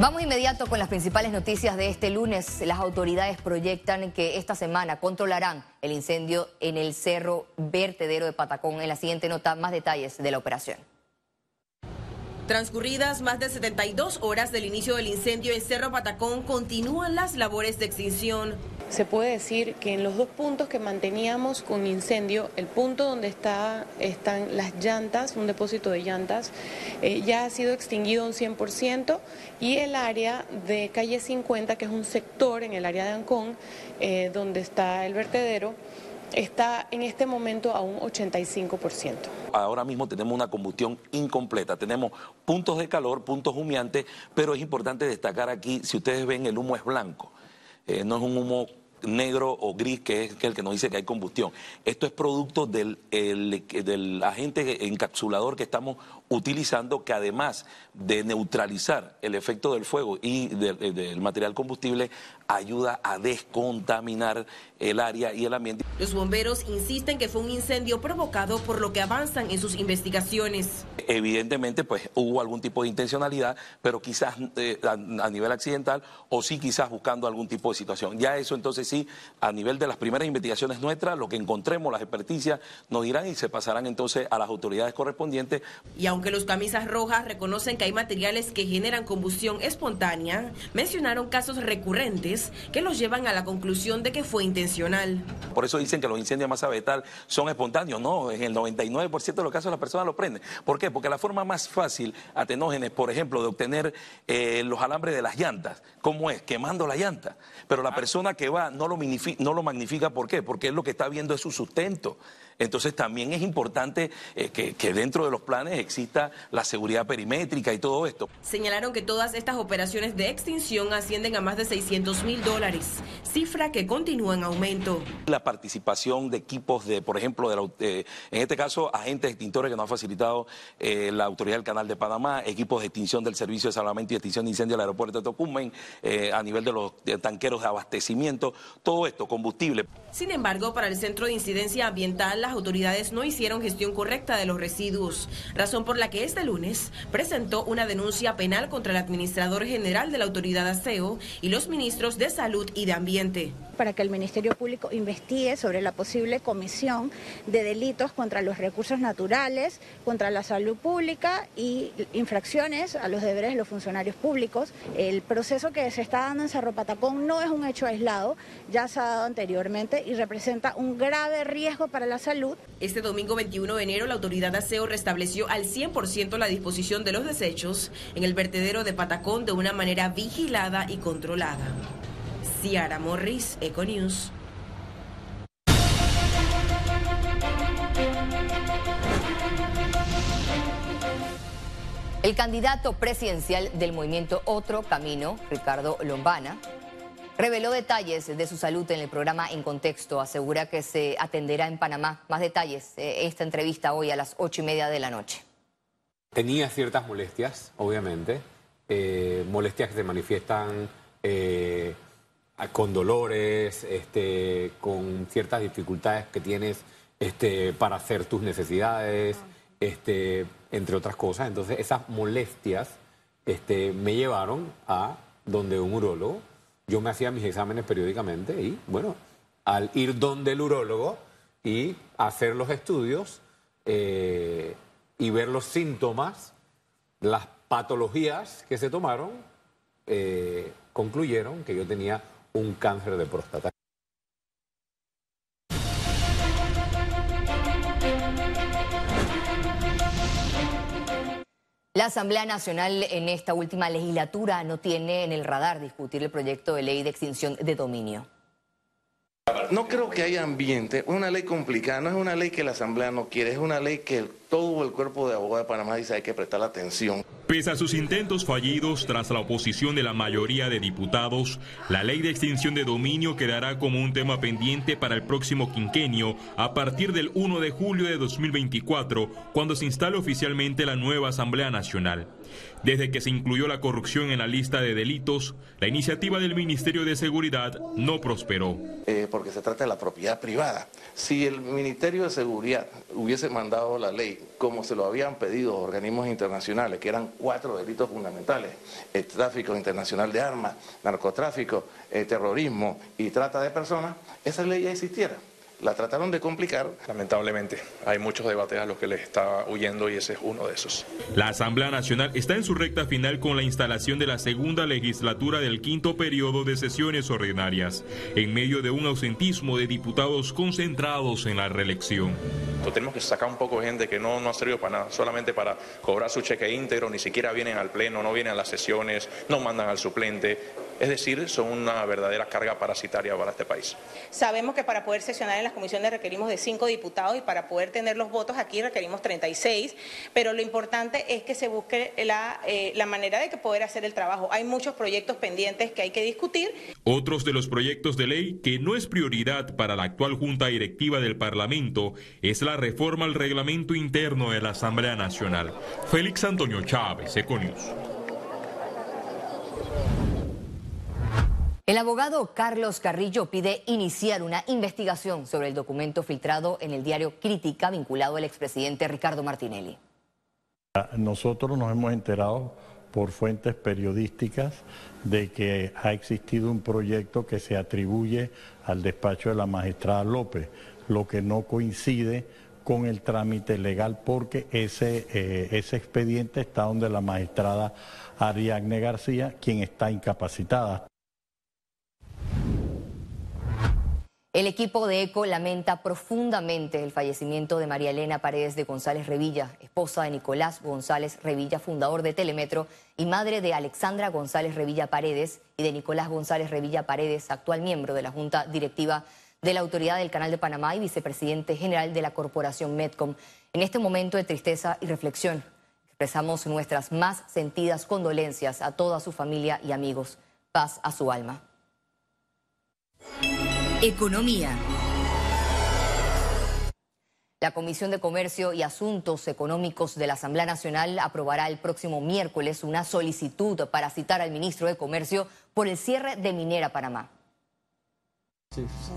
Vamos inmediato con las principales noticias de este lunes. Las autoridades proyectan que esta semana controlarán el incendio en el Cerro Vertedero de Patacón. En la siguiente nota, más detalles de la operación. Transcurridas más de 72 horas del inicio del incendio en Cerro Patacón, continúan las labores de extinción. Se puede decir que en los dos puntos que manteníamos con incendio, el punto donde está, están las llantas, un depósito de llantas, eh, ya ha sido extinguido un 100% y el área de calle 50, que es un sector en el área de Ancón, eh, donde está el vertedero, está en este momento a un 85%. Ahora mismo tenemos una combustión incompleta, tenemos puntos de calor, puntos humeantes, pero es importante destacar aquí, si ustedes ven, el humo es blanco. Eh, no es un humo negro o gris, que es el que nos dice que hay combustión. Esto es producto del, del agente encapsulador que estamos utilizando, que además de neutralizar el efecto del fuego y del material combustible, ayuda a descontaminar el área y el ambiente. Los bomberos insisten que fue un incendio provocado por lo que avanzan en sus investigaciones. Evidentemente, pues hubo algún tipo de intencionalidad, pero quizás eh, a, a, nivel accidental o sí quizás buscando algún tipo de situación. Ya eso entonces sí, a nivel de las primeras investigaciones nuestras, lo que encontremos, las experticias, nos dirán y se pasarán entonces a las autoridades correspondientes. Y aunque los camisas rojas reconocen que hay materiales que generan combustión espontánea, mencionaron casos recurrentes que los llevan a la conclusión de que fue intencional. Por eso dicen que los incendios masa vegetal son espontáneos. No, en el 99% de los casos las personas lo prenden. ¿Por qué? Porque la forma más fácil, atenógenes, por ejemplo, de obtener eh, los alambres de las llantas, ¿cómo es? Quemando la llanta. Pero la persona que va no lo, no lo magnifica, ¿por qué? Porque es lo que está viendo es su sustento. Entonces también es importante eh, que, que, dentro de los planes exista la seguridad perimétrica y todo esto. Señalaron que todas estas operaciones de extinción ascienden a más de 600 mil dólares, cifra que continúa en aumento. La participación de equipos de, por ejemplo, de la, eh, en este caso, agentes extintores que nos ha facilitado eh, la Autoridad del Canal de Panamá, equipos de extinción del Servicio de Salvamento y Extinción de Incendios del Aeropuerto de Tocumen, eh, a nivel de los tanqueros de abastecimiento, todo esto, combustible. Sin embargo, para el Centro de Incidencia Ambiental, las autoridades no hicieron gestión correcta de los residuos, razón por la que este lunes presentó una denuncia penal contra el administrador general de la autoridad ASEO y los ministros de Salud y de Ambiente. Para que el Ministerio Público investigue sobre la posible comisión de delitos contra los recursos naturales, contra la salud pública y infracciones a los deberes de los funcionarios públicos. El proceso que se está dando en Cerro Patacón no es un hecho aislado, ya se ha dado anteriormente y representa un grave riesgo para la salud. Este domingo 21 de enero la autoridad ASEO restableció al 100% la disposición de los desechos en el vertedero de Patacón de una manera vigilada y controlada. Ciara Morris, Econews. El candidato presidencial del movimiento Otro Camino, Ricardo Lombana, reveló detalles de su salud en el programa En Contexto. Asegura que se atenderá en Panamá. Más detalles, eh, esta entrevista hoy a las ocho y media de la noche. Tenía ciertas molestias, obviamente, eh, molestias que se manifiestan eh, con dolores, este, con ciertas dificultades que tienes este, para hacer tus necesidades, este, entre otras cosas. Entonces esas molestias este, me llevaron a donde un urólogo. Yo me hacía mis exámenes periódicamente y bueno, al ir donde el urólogo y hacer los estudios eh, y ver los síntomas, las patologías que se tomaron, eh, concluyeron que yo tenía un cáncer de próstata. La Asamblea Nacional en esta última legislatura no tiene en el radar discutir el proyecto de ley de extinción de dominio. No creo que haya ambiente. Es una ley complicada, no es una ley que la Asamblea no quiere, es una ley que todo el cuerpo de abogados de Panamá dice hay que prestar atención. Pese a sus intentos fallidos tras la oposición de la mayoría de diputados, la ley de extinción de dominio quedará como un tema pendiente para el próximo quinquenio a partir del 1 de julio de 2024, cuando se instale oficialmente la nueva Asamblea Nacional. Desde que se incluyó la corrupción en la lista de delitos, la iniciativa del Ministerio de Seguridad no prosperó. Eh, porque se trata de la propiedad privada. Si el Ministerio de Seguridad hubiese mandado la ley como se lo habían pedido organismos internacionales, que eran cuatro delitos fundamentales, el tráfico internacional de armas, narcotráfico, el terrorismo y trata de personas, esa ley ya existiera la trataron de complicar. Lamentablemente, hay muchos debates a los que les está huyendo y ese es uno de esos. La Asamblea Nacional está en su recta final con la instalación de la segunda legislatura del quinto periodo de sesiones ordinarias, en medio de un ausentismo de diputados concentrados en la reelección. Entonces, tenemos que sacar un poco de gente que no, no ha servido para nada, solamente para cobrar su cheque íntegro, ni siquiera vienen al pleno, no vienen a las sesiones, no mandan al suplente es decir, son una verdadera carga parasitaria para este país. Sabemos que para poder sesionar en las comisiones requerimos de cinco diputados y para poder tener los votos aquí requerimos 36, pero lo importante es que se busque la, eh, la manera de que poder hacer el trabajo. Hay muchos proyectos pendientes que hay que discutir. Otros de los proyectos de ley que no es prioridad para la actual Junta Directiva del Parlamento es la reforma al reglamento interno de la Asamblea Nacional. Félix Antonio Chávez, Econius. El abogado Carlos Carrillo pide iniciar una investigación sobre el documento filtrado en el diario Crítica vinculado al expresidente Ricardo Martinelli. Nosotros nos hemos enterado por fuentes periodísticas de que ha existido un proyecto que se atribuye al despacho de la magistrada López, lo que no coincide con el trámite legal porque ese, eh, expediente está donde la magistrada Ariadne García, quien está incapacitada. El equipo de ECO lamenta profundamente el fallecimiento de María Elena Paredes de González Revilla, esposa de Nicolás González Revilla, fundador de Telemetro, y madre de Alexandra González Revilla Paredes y de Nicolás González Revilla Paredes, actual miembro de la Junta Directiva de la Autoridad del Canal de Panamá y vicepresidente general de la Corporación Medcom. En este momento de tristeza y reflexión, expresamos nuestras más sentidas condolencias a toda su familia y amigos. Paz a su alma. Economía. La Comisión de Comercio y Asuntos Económicos de la Asamblea Nacional aprobará el próximo miércoles una solicitud para citar al ministro de Comercio por el cierre de Minera Panamá.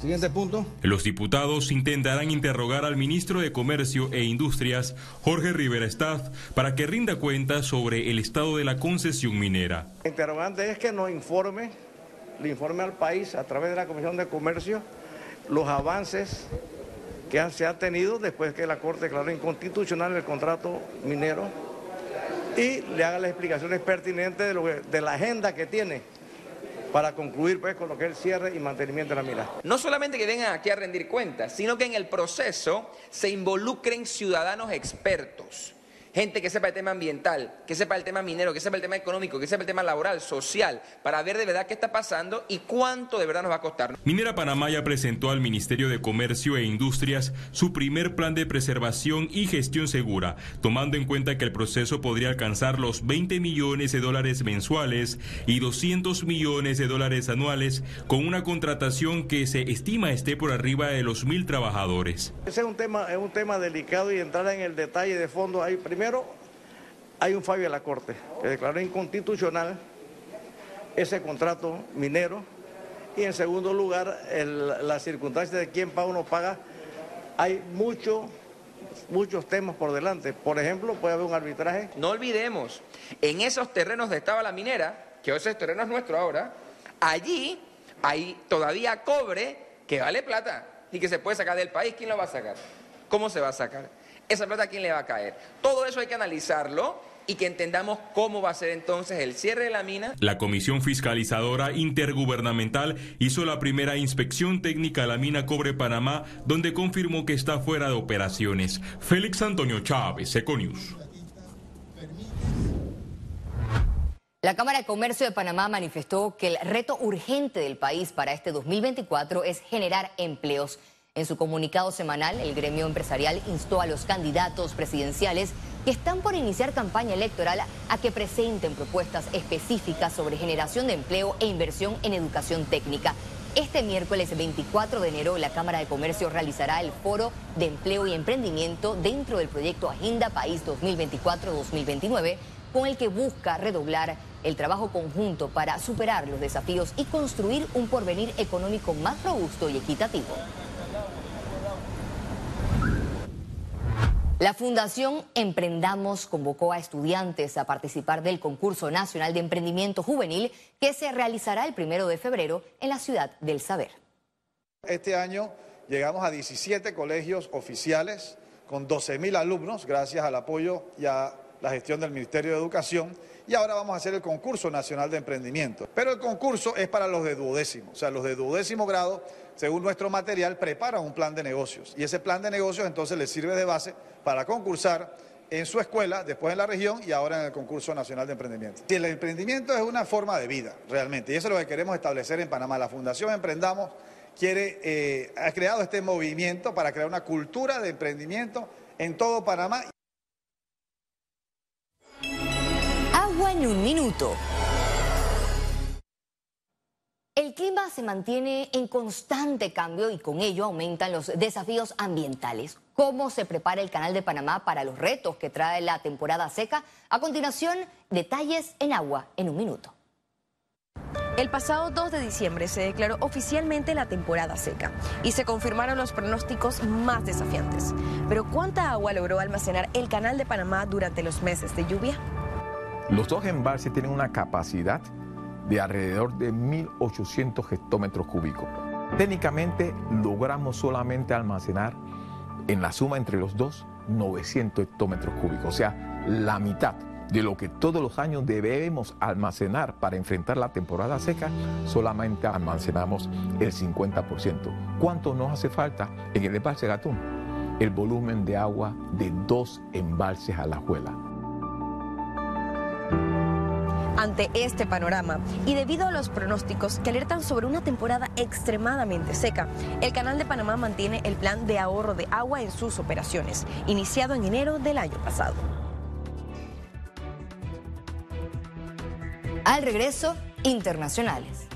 Siguiente punto. Los diputados intentarán interrogar al ministro de Comercio e Industrias, Jorge Rivera Staff, para que rinda cuenta sobre el estado de la concesión minera. El interrogante es que nos informe le informe al país a través de la Comisión de Comercio los avances que se han tenido después que la Corte declaró inconstitucional el contrato minero y le haga las explicaciones pertinentes de, lo de la agenda que tiene para concluir pues con lo que es el cierre y mantenimiento de la mina. No solamente que vengan aquí a rendir cuentas, sino que en el proceso se involucren ciudadanos expertos gente que sepa el tema ambiental, que sepa el tema minero, que sepa el tema económico, que sepa el tema laboral, social, para ver de verdad qué está pasando y cuánto de verdad nos va a costar. Minera Panamá ya presentó al Ministerio de Comercio e Industrias su primer plan de preservación y gestión segura, tomando en cuenta que el proceso podría alcanzar los 20 millones de dólares mensuales y 200 millones de dólares anuales, con una contratación que se estima esté por arriba de los mil trabajadores. Ese es un tema, es un tema delicado y entrar en el detalle de fondo. Hay primero Primero, hay un fallo de la Corte que declaró inconstitucional ese contrato minero y en segundo lugar, la circunstancia de quién paga o no paga, hay mucho, muchos temas por delante. Por ejemplo, puede haber un arbitraje. No olvidemos, en esos terrenos donde estaba la minera, que ese terreno es nuestro ahora, allí hay todavía cobre que vale plata y que se puede sacar del país. ¿Quién lo va a sacar? ¿Cómo se va a sacar? Esa plata a quién le va a caer. Todo eso hay que analizarlo y que entendamos cómo va a ser entonces el cierre de la mina. La Comisión Fiscalizadora Intergubernamental hizo la primera inspección técnica a la mina Cobre Panamá, donde confirmó que está fuera de operaciones. Félix Antonio Chávez, Econius. La Cámara de Comercio de Panamá manifestó que el reto urgente del país para este 2024 es generar empleos. En su comunicado semanal, el gremio empresarial instó a los candidatos presidenciales que están por iniciar campaña electoral a que presenten propuestas específicas sobre generación de empleo e inversión en educación técnica. Este miércoles 24 de enero, la Cámara de Comercio realizará el Foro de Empleo y Emprendimiento dentro del proyecto Agenda País 2024-2029 con el que busca redoblar el trabajo conjunto para superar los desafíos y construir un porvenir económico más robusto y equitativo. La Fundación Emprendamos convocó a estudiantes a participar del concurso nacional de emprendimiento juvenil que se realizará el primero de febrero en la ciudad del Saber. Este año llegamos a 17 colegios oficiales con 12 mil alumnos, gracias al apoyo y a la gestión del Ministerio de Educación. Y ahora vamos a hacer el concurso nacional de emprendimiento. Pero el concurso es para los de duodécimo, o sea, los de duodécimo grado, según nuestro material, preparan un plan de negocios. Y ese plan de negocios entonces les sirve de base para concursar en su escuela, después en la región y ahora en el concurso nacional de emprendimiento. Y el emprendimiento es una forma de vida, realmente. Y eso es lo que queremos establecer en Panamá. La Fundación Emprendamos quiere, eh, ha creado este movimiento para crear una cultura de emprendimiento en todo Panamá. Agua en un minuto. El clima se mantiene en constante cambio y con ello aumentan los desafíos ambientales. ¿Cómo se prepara el Canal de Panamá para los retos que trae la temporada seca? A continuación, detalles en agua en un minuto. El pasado 2 de diciembre se declaró oficialmente la temporada seca y se confirmaron los pronósticos más desafiantes. Pero ¿cuánta agua logró almacenar el Canal de Panamá durante los meses de lluvia? Los dos embalses tienen una capacidad de alrededor de 1.800 hectómetros cúbicos. Técnicamente logramos solamente almacenar en la suma entre los dos 900 hectómetros cúbicos, o sea, la mitad de lo que todos los años debemos almacenar para enfrentar la temporada seca, solamente almacenamos el 50%. ¿Cuánto nos hace falta en el embalse Gatún? El volumen de agua de dos embalses a la juela. Ante este panorama y debido a los pronósticos que alertan sobre una temporada extremadamente seca, el Canal de Panamá mantiene el plan de ahorro de agua en sus operaciones, iniciado en enero del año pasado. Al regreso, internacionales.